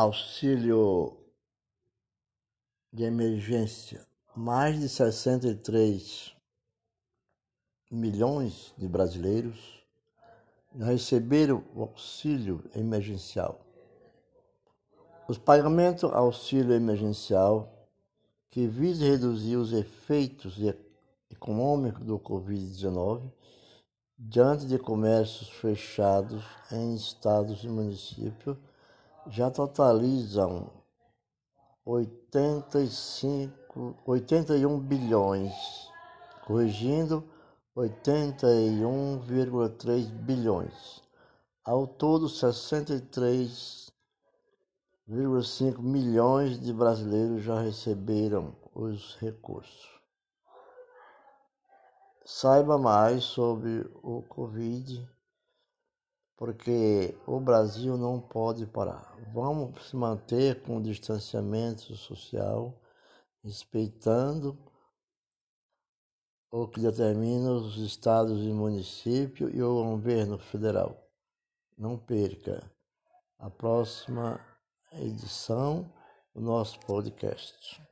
auxílio de emergência. Mais de 63 milhões de brasileiros receberam o auxílio emergencial. Os pagamentos auxílio emergencial que visa reduzir os efeitos econômicos do Covid-19 diante de comércios fechados em estados e municípios já totalizam 85, 81 bilhões, corrigindo 81,3 bilhões. Ao todo, 63,5 milhões de brasileiros já receberam os recursos. Saiba mais sobre o Covid porque o Brasil não pode parar. Vamos se manter com o distanciamento social, respeitando o que determina os estados e municípios e o governo federal. Não perca a próxima edição do nosso podcast.